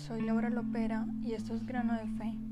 soy Laura Lopera y esto es Grano de Fe.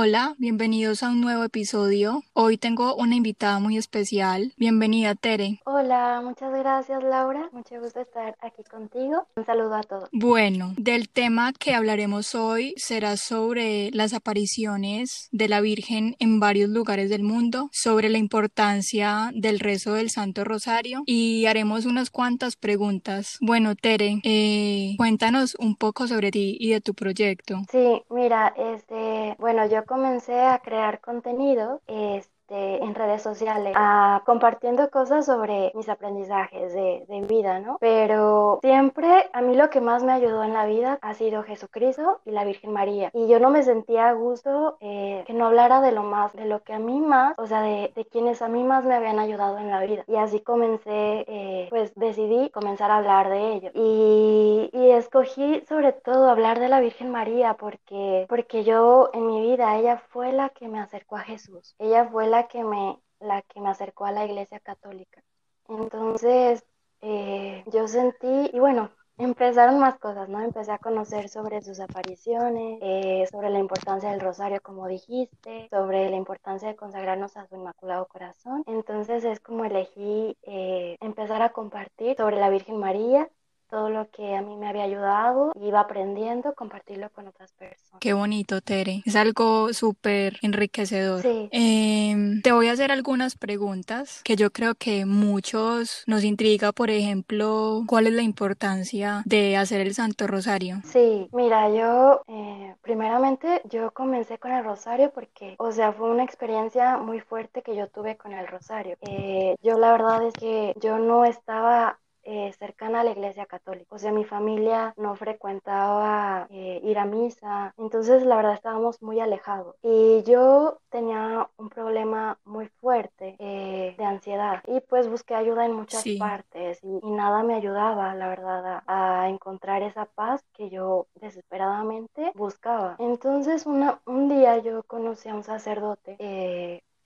Hola, bienvenidos a un nuevo episodio. Hoy tengo una invitada muy especial. Bienvenida, Tere. Hola, muchas gracias, Laura. Mucho gusto estar aquí contigo. Un saludo a todos. Bueno, del tema que hablaremos hoy será sobre las apariciones de la Virgen en varios lugares del mundo, sobre la importancia del rezo del Santo Rosario y haremos unas cuantas preguntas. Bueno, Tere, eh, cuéntanos un poco sobre ti y de tu proyecto. Sí, mira, este, bueno, yo comencé a crear contenido, este, en redes sociales, a, compartiendo cosas sobre mis aprendizajes de, de, vida, ¿no? Pero siempre a mí lo que más me ayudó en la vida ha sido Jesucristo y la Virgen María. Y yo no me sentía a gusto eh, que no hablara de lo más, de lo que a mí más, o sea, de, de quienes a mí más me habían ayudado en la vida. Y así comencé, eh, pues decidí comenzar a hablar de ello. Y, y escogí sobre todo hablar de la Virgen María porque, porque yo en mi vida, ella fue la que me acercó a Jesús. Ella fue la que me, la que me acercó a la iglesia católica. Entonces, eh, yo sentí, y bueno, empezaron más cosas, ¿no? Empecé a conocer sobre sus apariciones, eh, sobre la importancia del rosario, como dijiste, sobre la importancia de consagrarnos a su Inmaculado Corazón. Entonces es como elegí eh, empezar a compartir sobre la Virgen María todo lo que a mí me había ayudado, iba aprendiendo, compartirlo con otras personas. Qué bonito, Tere. Es algo súper enriquecedor. Sí. Eh, te voy a hacer algunas preguntas que yo creo que muchos nos intriga, por ejemplo, ¿cuál es la importancia de hacer el Santo Rosario? Sí, mira, yo eh, primeramente yo comencé con el Rosario porque, o sea, fue una experiencia muy fuerte que yo tuve con el Rosario. Eh, yo la verdad es que yo no estaba eh, cercana a la iglesia católica. O sea, mi familia no frecuentaba eh, ir a misa, entonces la verdad estábamos muy alejados. Y yo tenía un problema muy fuerte eh, de ansiedad y pues busqué ayuda en muchas Sí. partes y, y nada me ayudaba, la verdad, a, a encontrar esa paz que yo desesperadamente buscaba. Entonces una, un día yo conocí a un sacerdote.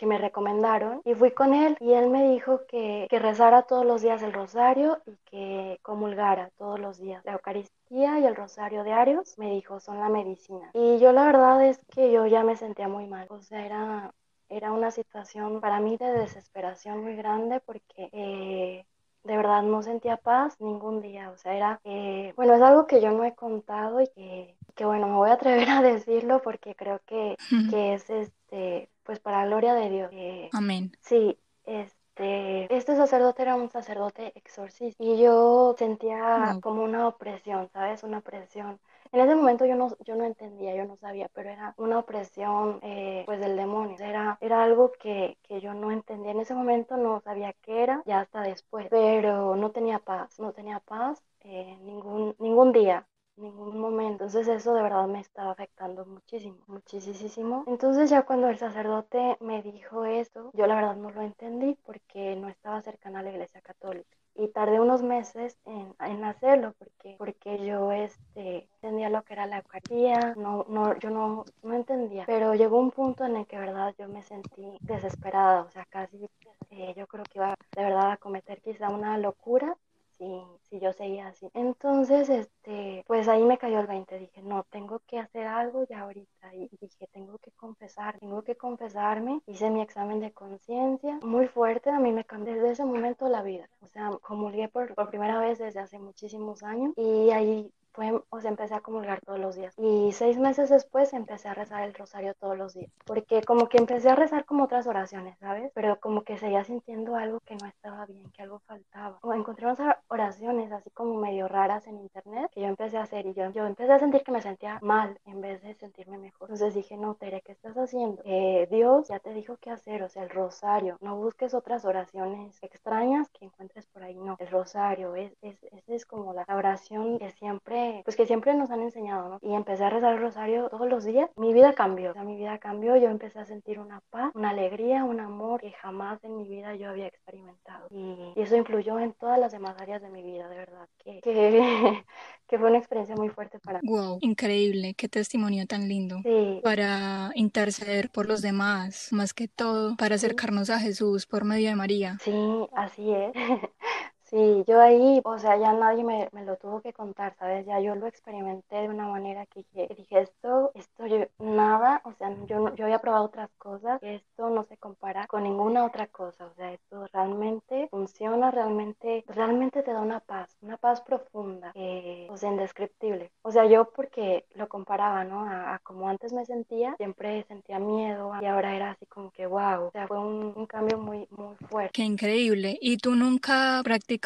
Que me recomendaron y fui con él y él me dijo que, que rezara todos los días el rosario y que comulgara todos los días. La Eucaristía y el rosario diarios, me dijo, son la medicina. Y yo la verdad es que yo ya me sentía muy mal, o sea, era, era una situación para mí de desesperación muy grande porque... eh, de verdad no sentía paz ningún día, o sea, era, eh, bueno, es algo que yo no he contado y que, que, bueno, me voy a atrever a decirlo porque creo que, que es, este, pues para gloria de Dios. Eh, Amén. sí, este, este sacerdote era un sacerdote exorcista y yo sentía como una opresión, ¿sabes? Una opresión. En ese momento yo no, yo no entendía, yo no sabía, pero era una opresión eh, pues del demonio. Era, era algo que, que yo no entendía. En ese momento no sabía qué era, ya hasta después. Pero no tenía paz, no tenía paz eh, ningún, ningún día, ningún momento. Entonces eso de verdad me estaba afectando muchísimo, muchísimo. Entonces ya cuando el sacerdote me dijo esto, yo la verdad no lo entendí porque no estaba cercana a la iglesia católica y tardé unos meses en, en hacerlo porque, porque yo este, entendía lo que era la Eucaristía, no, no, yo no, no entendía, pero llegó un punto en el que, verdad, yo me sentí desesperada, o sea, casi eh, yo creo que iba de verdad a cometer quizá una locura si, si yo seguía así. Entonces, este, pues ahí me cayó el 20, dije, no, tengo que hacer algo ya ahorita. Y dije, tengo que confesar, tengo que confesarme. Hice mi examen de conciencia, muy fuerte, a mí me cambió desde ese momento la vida. O sea, comulgué por, por primera vez desde hace muchísimos años y ahí sea, empecé a comulgar todos los días. Y seis meses después empecé a rezar el rosario todos los días. Porque como que empecé a rezar como otras oraciones, ¿sabes? Pero como que seguía sintiendo algo que no estaba bien, que algo faltaba. O encontré unas oraciones así como medio raras en internet que yo empecé a hacer y yo, yo empecé a sentir que me sentía mal en vez de sentirme mejor. Entonces dije, no, Tere, ¿qué estás haciendo? Eh, Dios ya te dijo qué hacer, o sea, el rosario. No busques otras oraciones extrañas que encuentres por ahí, no. El rosario es, es, es, es como la oración que siempre pues que siempre nos han enseñado, ¿no? Y empecé a rezar el rosario todos los días. Mi vida cambió, o sea, mi vida cambió. Yo empecé a sentir una paz, una alegría, un amor que jamás en mi vida yo había experimentado. Y, y eso influyó en todas las demás áreas de mi vida, de verdad. Que, que, que fue una experiencia muy fuerte para mí. Wow, increíble, qué testimonio tan lindo. Sí. Para interceder por los demás, más que todo, para acercarnos a Jesús por medio de María. Sí, así es. Sí, yo ahí, o sea, ya nadie me, me, lo tuvo que contar, ¿sabes? Ya yo lo experimenté de una manera que dije, dije esto, esto yo, nada, o sea, yo, yo había probado otras cosas, esto no se compara con ninguna otra cosa, o sea, esto realmente funciona, realmente, realmente te da una paz, una paz profunda, eh, o sea, indescriptible. O sea, yo porque lo comparaba, ¿no? A, como antes me sentía, siempre sentía miedo y ahora era así como que, wow, o sea, fue un, un cambio muy, muy fuerte. Qué increíble. ¿Y tú nunca practicaste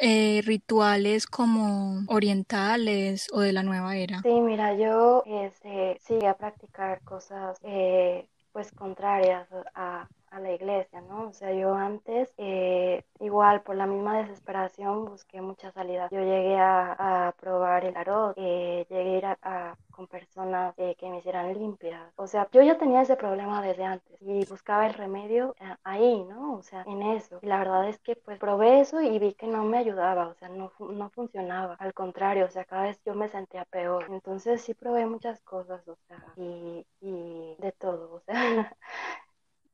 eh, rituales como orientales o de la nueva era? Sí, mira, yo este, sí a practicar cosas eh, pues contrarias a, a la iglesia, ¿no? O sea, yo antes, eh, igual por la misma desesperación, busqué muchas salidas. Yo llegué a, probar el arroz, eh, llegué a ir con personas eh, que me hicieran limpias. O sea, yo ya tenía ese problema desde antes y buscaba el remedio ahí, ¿no? O sea, en eso. Y la verdad es que pues probé eso y vi que no me ayudaba, o sea, no, no funcionaba. Al contrario, o sea, cada vez yo me sentía peor. Entonces sí probé muchas cosas, o sea, y, y de todo, o sea.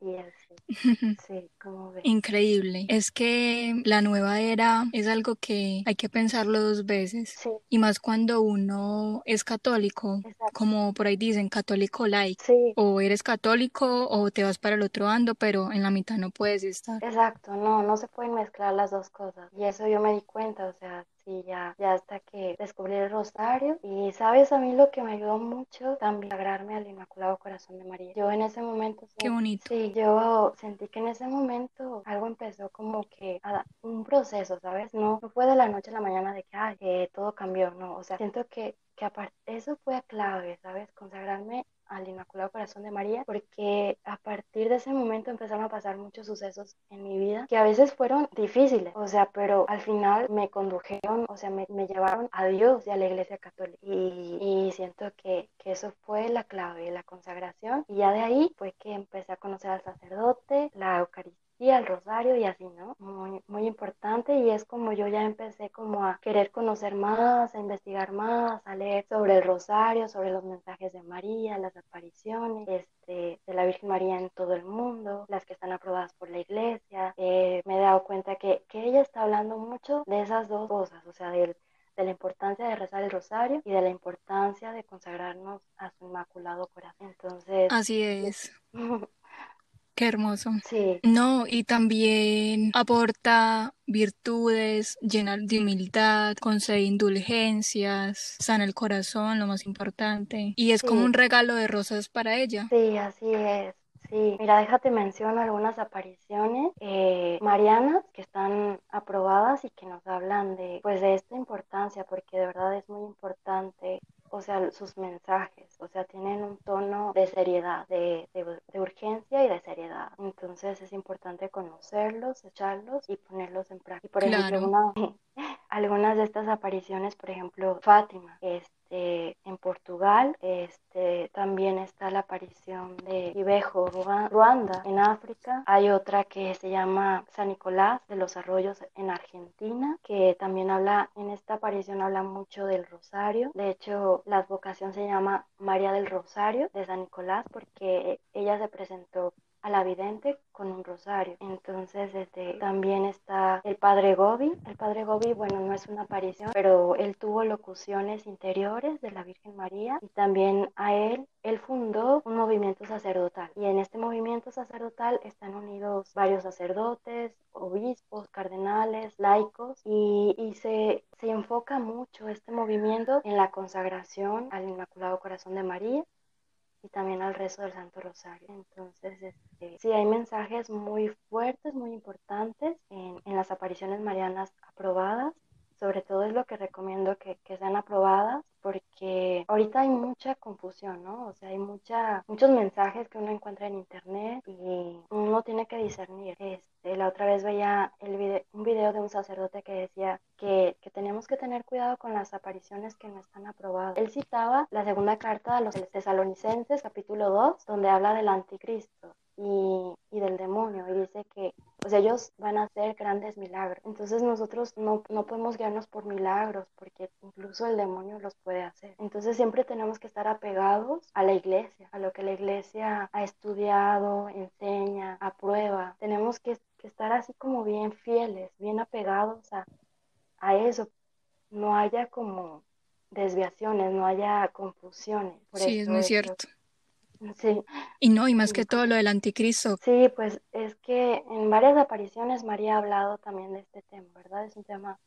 Y así. Sí, como ves. Increíble. Es que la nueva era es algo que hay que pensarlo dos veces. Sí. Y más cuando uno es católico, Exacto. como por ahí dicen, católico like. Sí, O eres católico o te vas para el otro bando, pero en la mitad no puedes estar. exacto, no, no se pueden mezclar las dos cosas. Y eso yo me di cuenta, o sea, sí, ya, ya hasta que descubrí el rosario. Y sabes, a mí lo que me ayudó mucho también sagrarme al Inmaculado Corazón de María. Yo en ese momento, Qué bonito. sí, yo sentí que en ese momento algo empezó como que a un proceso, ¿sabes? No, no fue de la noche a la mañana de que, ay, que todo cambió, no, o sea, siento que, que eso fue clave, ¿sabes? Consagrarme al Inmaculado Corazón de María, porque a partir de ese momento empezaron a pasar muchos sucesos en mi vida que a veces fueron difíciles, o sea, pero al final me condujeron, o sea, me, me llevaron a Dios y a la Iglesia Católica. Y, y siento que, que, eso fue la clave, la consagración. Y ya de ahí fue que empecé a conocer al sacerdote, la Eucaristía y al rosario y así, ¿no? Muy, muy importante y es como yo ya empecé como a querer conocer más, a investigar más, a leer sobre el rosario, sobre los mensajes de María, las apariciones este, de la Virgen María en todo el mundo, las que están aprobadas por la iglesia. Eh, me he dado cuenta que, que ella está hablando mucho de esas dos cosas, o sea, del de la importancia de rezar el rosario y de la importancia de consagrarnos a su inmaculado corazón. Entonces, Así es. Qué hermoso. Sí. No, y también aporta virtudes, llena de humildad, concede indulgencias, sana el corazón, lo más importante. Y es Sí. como un regalo de rosas para ella. Sí, así es. Sí, mira, déjate menciono algunas apariciones eh, marianas que están aprobadas y que nos hablan de, pues, de esta importancia, porque de verdad es muy importante, o sea, sus mensajes, o sea, tienen un tono de seriedad, de, de, de urgencia y de seriedad. Entonces es importante conocerlos, echarlos y ponerlos en práctica. Y por Claro. ejemplo, una, algunas de estas apariciones, por ejemplo, Fátima, este, en Portugal, este, también está la aparición de Ibejo, Rua- Ruanda, en África. Hay otra que se llama San Nicolás de los Arroyos en Argentina, que también habla, en esta aparición habla mucho del rosario. De hecho, la advocación se llama María del Rosario de San Nicolás porque ella se presentó a la vidente con un rosario. Entonces, este, también está el padre Gobi. El padre Gobi, bueno, no es una aparición, pero él tuvo locuciones interiores de la Virgen María y también a él, él fundó un movimiento sacerdotal. Y en este movimiento sacerdotal están unidos varios sacerdotes, obispos, cardenales, laicos y, y se, se enfoca mucho este movimiento en la consagración al Inmaculado Corazón de María y también al rezo del Santo Rosario. Entonces, este, sí, hay mensajes muy fuertes, muy importantes en, en las apariciones marianas aprobadas. Sobre todo es lo que recomiendo que, sean aprobadas porque ahorita hay mucha confusión, ¿no? O sea, hay mucha, muchos mensajes que uno encuentra en internet y uno tiene que discernir. Este, la otra vez veía un video de un sacerdote que decía que, que tenemos que tener cuidado con las apariciones que no están aprobadas. Él citaba la segunda carta a los tesalonicenses, capítulo 2, donde habla del anticristo y, y del demonio y dice que pues ellos van a hacer grandes milagros. Entonces nosotros no, no podemos guiarnos por milagros porque incluso el demonio los puede hacer. Entonces siempre tenemos que estar apegados a la iglesia, a lo que la iglesia ha estudiado, enseña, aprueba. Tenemos que, que estar así como bien fieles, bien apegados a, a eso, no haya como desviaciones, no haya confusiones. sí, es muy cierto. Sí. Y no, y más que todo lo del anticristo. Sí, pues es que en varias apariciones María ha hablado también de este tema, ¿verdad? Es un tema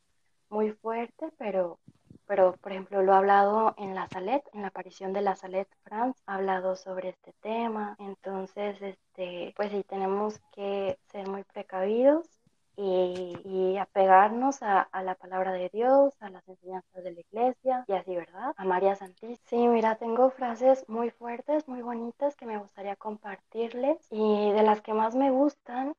muy fuerte, pero, pero por ejemplo lo ha hablado en la Salet, en la aparición de la Salet France, ha hablado sobre este tema. Entonces, este, pues sí, tenemos que ser muy precavidos y, apegarnos a, la palabra de Dios, a las enseñanzas de la iglesia y así, ¿verdad? A María Santísima. Sí, mira, tengo frases muy fuertes, muy bonitas que me gustaría compartirles y de las que más me gustan.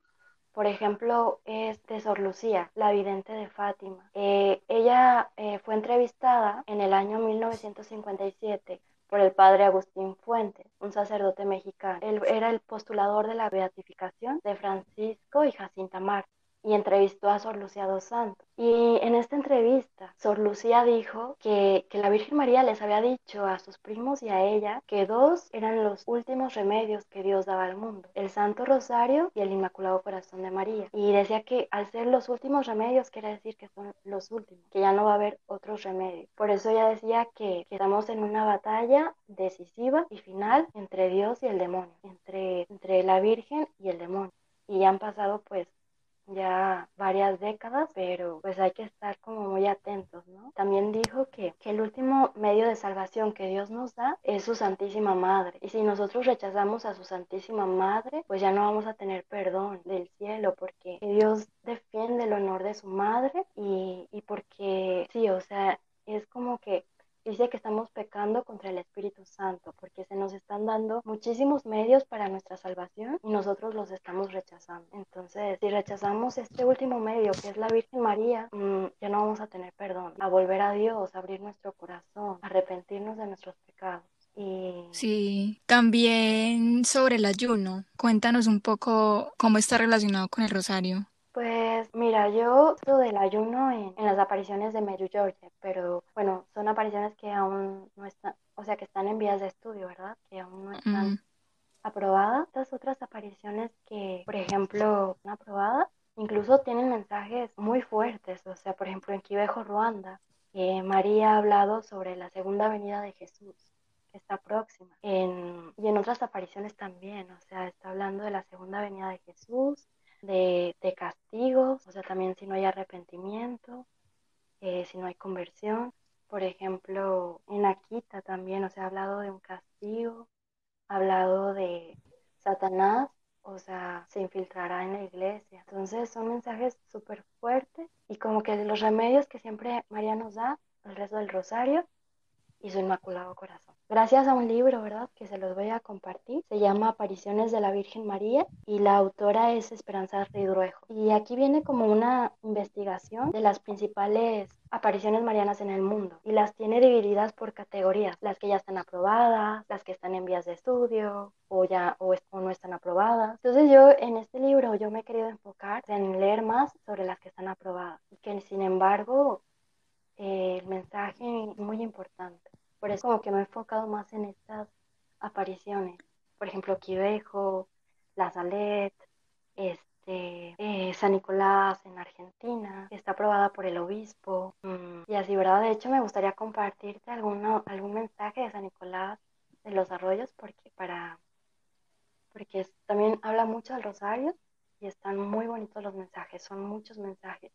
Por ejemplo, es de Sor Lucía, la vidente de Fátima. Eh, ella eh, fue entrevistada en el año 1957 por el padre Agustín Fuentes, un sacerdote mexicano. Él era el postulador de la beatificación de Francisco y Jacinta Mar y entrevistó a Sor Lucía dos Santos. Y en esta entrevista, Sor Lucía dijo que, que, la Virgen María les había dicho a sus primos y a ella que dos eran los últimos remedios que Dios daba al mundo, el Santo Rosario y el Inmaculado Corazón de María. Y decía que al ser los últimos remedios, quiere decir que son los últimos, que ya no va a haber otros remedios. Por eso ella decía que, que estamos en una batalla decisiva y final entre Dios y el demonio, entre, entre la Virgen y el demonio. Y han pasado pues ya varias décadas, pero pues hay que estar como muy atentos, ¿no? También dijo que, que, el último medio de salvación que Dios nos da es su Santísima Madre. Y si nosotros rechazamos a su Santísima Madre, pues ya no vamos a tener perdón del cielo, porque Dios defiende el honor de su madre y, y porque sí, o sea, es como que dice que estamos pecando contra el Espíritu Santo porque se nos están dando muchísimos medios para nuestra salvación y nosotros los estamos rechazando. Entonces, si rechazamos este último medio que es la Virgen María, mm, ya no vamos a tener perdón, a volver a Dios, a abrir nuestro corazón, a arrepentirnos de nuestros pecados. Y... Sí, también sobre el ayuno, cuéntanos un poco cómo está relacionado con el rosario. Pues mira, yo esto del ayuno en, las apariciones de Meru Georgia, pero bueno, son apariciones que aún no están, o sea, que están en vías de estudio, ¿verdad? Que aún no están aprobadas. Estas otras apariciones que, por ejemplo, no aprobadas, incluso tienen mensajes muy fuertes, o sea, por ejemplo, en Quivejo, Ruanda, María ha hablado sobre la segunda venida de Jesús que está próxima. En, y en otras apariciones también, o sea, está hablando de la segunda venida de Jesús, de, castigos, o sea, también si no hay arrepentimiento, eh, si no hay conversión. Por ejemplo, en Akita también, o sea, ha hablado de un castigo, ha hablado de Satanás, o sea, se infiltrará en la iglesia. Entonces son mensajes súper fuertes y como que los remedios que siempre María nos da, el resto del rosario y su inmaculado corazón gracias a un libro, ¿verdad? Que se los voy a compartir. Se llama Apariciones de la Virgen María y la autora es Esperanza Ridruejo. Y aquí viene como una investigación de las principales apariciones marianas en el mundo y las tiene divididas por categorías, las que ya están aprobadas, las que están en vías de estudio o ya o, no están aprobadas. Entonces yo en este libro yo me he querido enfocar en leer más sobre las que están aprobadas y que sin embargo eh, el mensaje es muy importante. Por eso como que me he enfocado más en estas apariciones. Por ejemplo, Quivejo, La Salet, este, eh, San Nicolás en Argentina, está aprobada por el obispo. Mm, y así, ¿verdad? De hecho, me gustaría compartirte alguno, algún mensaje de San Nicolás de los Arroyos porque para porque también habla mucho del rosario y están muy bonitos los mensajes, son muchos mensajes.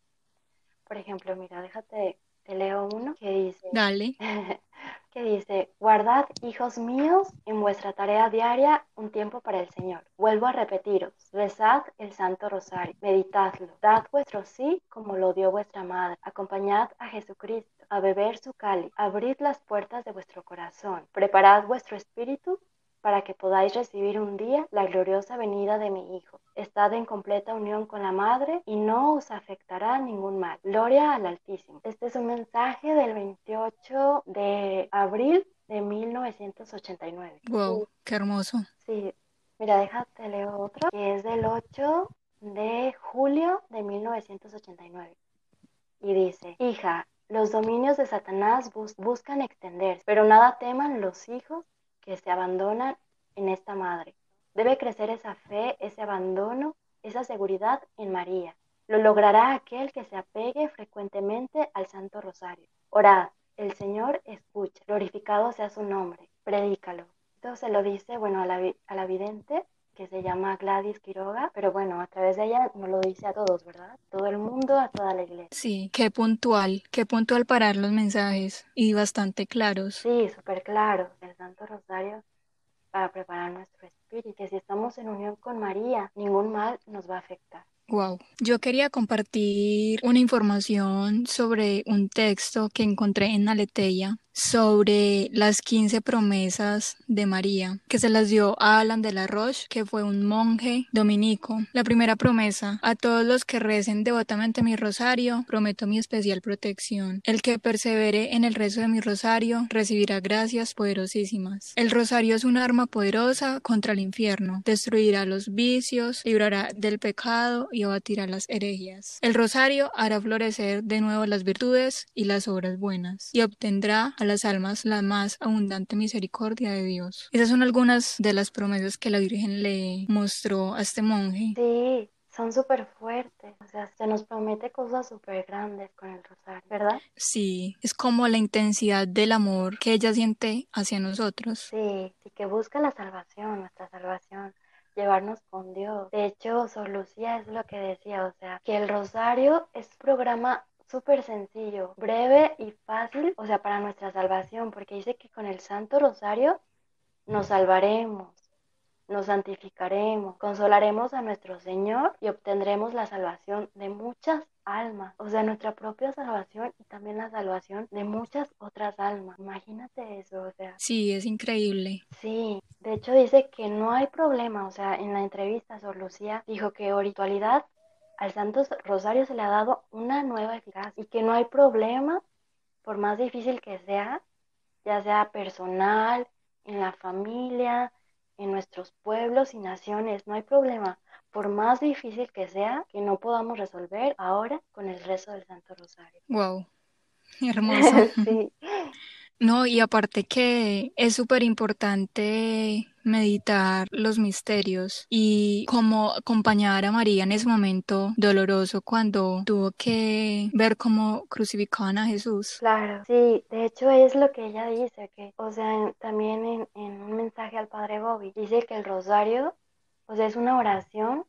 Por ejemplo, mira, déjate, te leo uno que dice... Dale. que dice, guardad, hijos míos, en vuestra tarea diaria un tiempo para el Señor. Vuelvo a repetiros, rezad el Santo Rosario, meditadlo, dad vuestro sí como lo dio vuestra madre, acompañad a Jesucristo a beber su cáliz, abrid las puertas de vuestro corazón, preparad vuestro espíritu para que podáis recibir un día la gloriosa venida de mi Hijo. Estad en completa unión con la Madre y no os afectará ningún mal. Gloria al Altísimo. Este es un mensaje del 28 de abril de 1989. Wow, qué hermoso. Sí, mira, déjate leo otro, que es del 8 de julio de 1989. Y dice, hija, los dominios de Satanás buscan extenderse, pero nada teman los hijos que se abandonan en esta madre. Debe crecer esa fe, ese abandono esa seguridad en María. Lo logrará aquel que se apegue frecuentemente al Santo Rosario. Orad, el Señor escucha, glorificado sea su nombre, predícalo. Esto se lo dice, bueno, a la, a la vidente que se llama Gladys Quiroga, pero bueno, a través de ella nos lo dice a todos, ¿verdad? Todo el mundo, a toda la iglesia. Sí, qué puntual, qué puntual parar los mensajes y bastante claros. Sí, súper claro. El Santo Rosario para preparar nuestro espíritu, que si estamos en unión con María, ningún mal nos va a afectar. Wow. Yo quería compartir una información sobre un texto que encontré en Aleteia sobre las 15 promesas de María, que se las dio a Alan de la Roche, que fue un monje dominico. La primera promesa, a todos los que recen devotamente mi rosario, prometo mi especial protección. El que persevere en el rezo de mi rosario recibirá gracias poderosísimas. El rosario es un arma poderosa contra el infierno, destruirá los vicios, librará del pecado y abatirá las herejías. El rosario hará florecer de nuevo las virtudes y las obras buenas, y obtendrá a las almas la más abundante misericordia de Dios. Esas son algunas de las promesas que la Virgen le mostró a este monje. Sí, son súper fuertes, o sea, se nos promete cosas súper grandes con el rosario, ¿verdad? Sí, es como la intensidad del amor que ella siente hacia nosotros. Sí, sí, que busca la salvación, nuestra salvación llevarnos con Dios. De hecho, Sor Lucía es lo que decía, o sea, que el rosario es programa súper sencillo, breve y fácil, o sea, para nuestra salvación, porque dice que con el Santo Rosario nos salvaremos, nos santificaremos, consolaremos a nuestro Señor y obtendremos la salvación de muchas almas, o sea, nuestra propia salvación y también la salvación de muchas otras almas. Imagínate eso, o sea. Sí, es increíble. Sí, de hecho dice que no hay problema, o sea, en la entrevista Sor Lucía dijo que oritualidad al Santo Rosario se le ha dado una nueva eficacia y que no hay problema, por más difícil que sea, ya sea personal, en la familia, en nuestros pueblos y naciones, no hay problema, por más difícil que sea, que no podamos resolver ahora con el rezo del Santo Rosario. Wow, hermoso. sí. No, y aparte que es súper importante meditar los misterios y cómo acompañar a María en ese momento doloroso cuando tuvo que ver cómo crucificaban a Jesús. Claro, sí, de hecho es lo que ella dice, que, o sea, también en, en un mensaje al Padre Bobby, dice que el rosario, o sea, es una oración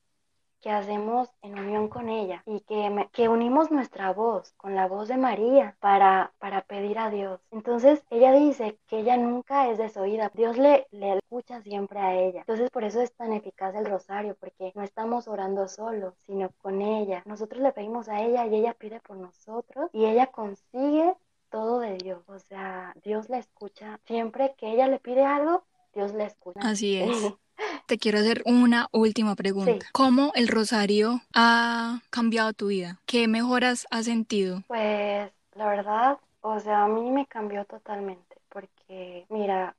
que hacemos en unión con ella y que, que unimos nuestra voz con la voz de María para, para pedir a Dios. Entonces ella dice que ella nunca es desoída, Dios le, le escucha siempre a ella. Entonces por eso es tan eficaz el rosario, porque no estamos orando solo, sino con ella. Nosotros le pedimos a ella y ella pide por nosotros y ella consigue todo de Dios. O sea, Dios la escucha. Siempre que ella le pide algo, Dios la escucha. Así es. Te quiero hacer una última pregunta. ¿Cómo el rosario ha cambiado tu vida? ¿Qué mejoras has sentido? Pues la verdad, o sea, a mí me cambió totalmente porque, mira,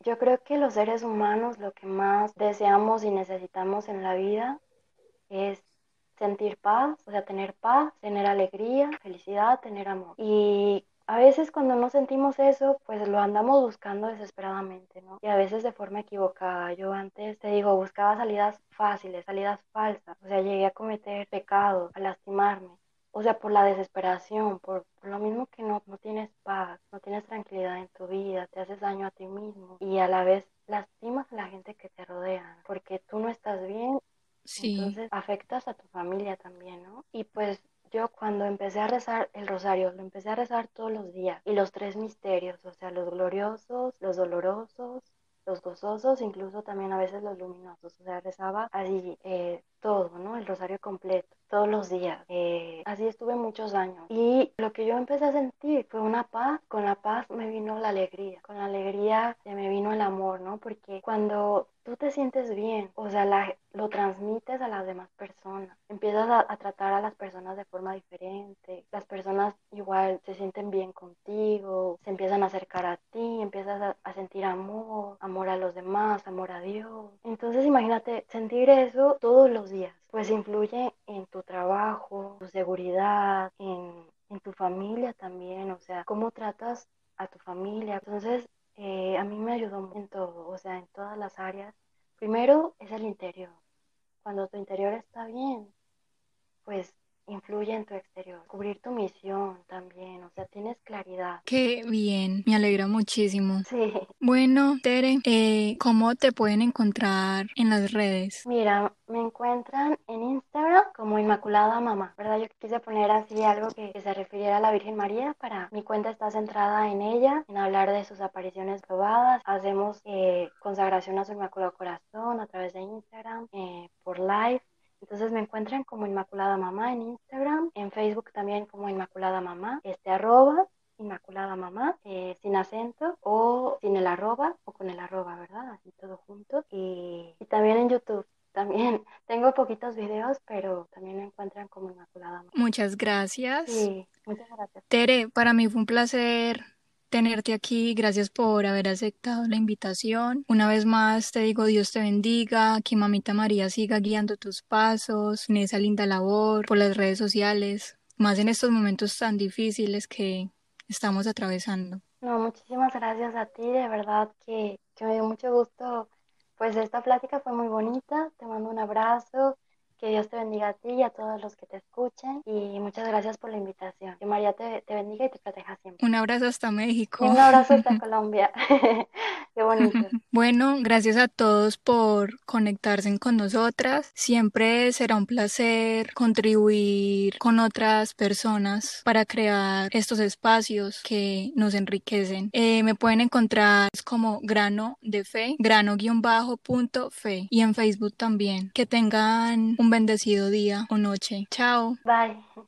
yo creo que los seres humanos lo que más deseamos y necesitamos en la vida es sentir paz, o sea, tener paz, tener alegría, felicidad, tener amor. Y a veces cuando no sentimos eso, pues lo andamos buscando desesperadamente, ¿no? Y a veces de forma equivocada. Yo antes, te digo, buscaba salidas fáciles, salidas falsas. O sea, llegué a cometer pecados, a lastimarme. O sea, por la desesperación, por, lo mismo que no, no tienes paz, no tienes tranquilidad en tu vida, te haces daño a ti mismo y a la vez lastimas a la gente que te rodea, porque tú no estás bien Sí. Entonces afectas a tu familia también, ¿no? Y pues yo cuando empecé a rezar el rosario, lo empecé a rezar todos los días. Y los tres misterios, o sea, los gloriosos, los dolorosos, los gozosos, incluso también a veces los luminosos. O sea, rezaba así eh, todo, ¿no? El rosario completo, todos los días. Eh, así estuve muchos años. Y lo que yo empecé a sentir fue una paz. Con la paz me vino la alegría. Con la alegría me vino el amor, ¿no? Porque cuando tú te sientes bien, o sea, lo transmites a las demás personas. Empiezas a, a, tratar a las personas de forma diferente. Las personas igual se sienten bien contigo, se empiezan a acercar a ti, empiezas a, a sentir amor, amor a los demás, amor a Dios. Entonces imagínate sentir eso todos los días, pues influye en tu trabajo, tu seguridad, en, en tu familia también, o sea, cómo tratas a tu familia. Entonces, eh, a mí me ayudó en todo, o sea, en todas las áreas. Primero es el interior, cuando tu interior está bien, pues influye en tu exterior. Cubrir tu misión también, o sea, tienes claridad. Qué bien, me alegra muchísimo. Sí. Bueno, Tere, eh, ¿cómo te pueden encontrar en las redes? Mira, me encuentran en Instagram como Inmaculada Mamá, ¿verdad? Yo quise poner así algo que, se refiriera a la Virgen María para mi cuenta está centrada en ella, en hablar de sus apariciones probadas. Hacemos eh, consagración a su Inmaculado Corazón a través de Instagram, eh, por live entonces me encuentran como Inmaculada Mamá en Instagram, en Facebook también como Inmaculada Mamá, este arroba Inmaculada Mamá, eh, sin acento o sin el arroba o con el arroba, ¿verdad? Así todo junto. Y, también en YouTube. También tengo poquitos videos, pero también me encuentran como Inmaculada Mamá. Muchas gracias. Sí, muchas gracias. Tere, para mí fue un placer tenerte aquí. Gracias por haber aceptado la invitación. Una vez más te digo Dios te bendiga, que Mamita María siga guiando tus pasos en esa linda labor por las redes sociales, más en estos momentos tan difíciles que estamos atravesando. No, muchísimas gracias a ti, de verdad que, que me dio mucho gusto. Pues esta plática fue muy bonita, te mando un abrazo, que Dios te bendiga a ti y a todos los que te escuchen. Y muchas gracias por la invitación. Que María te, te bendiga y te proteja siempre. Un abrazo hasta México. un abrazo hasta Colombia. Qué bonito. Bueno, gracias a todos por conectarse con nosotras. Siempre será un placer contribuir con otras personas para crear estos espacios que nos enriquecen. Eh, me pueden encontrar como grano de fe, grano-fe y en Facebook también. Que tengan un bendecido día o noche. Chao. Bye.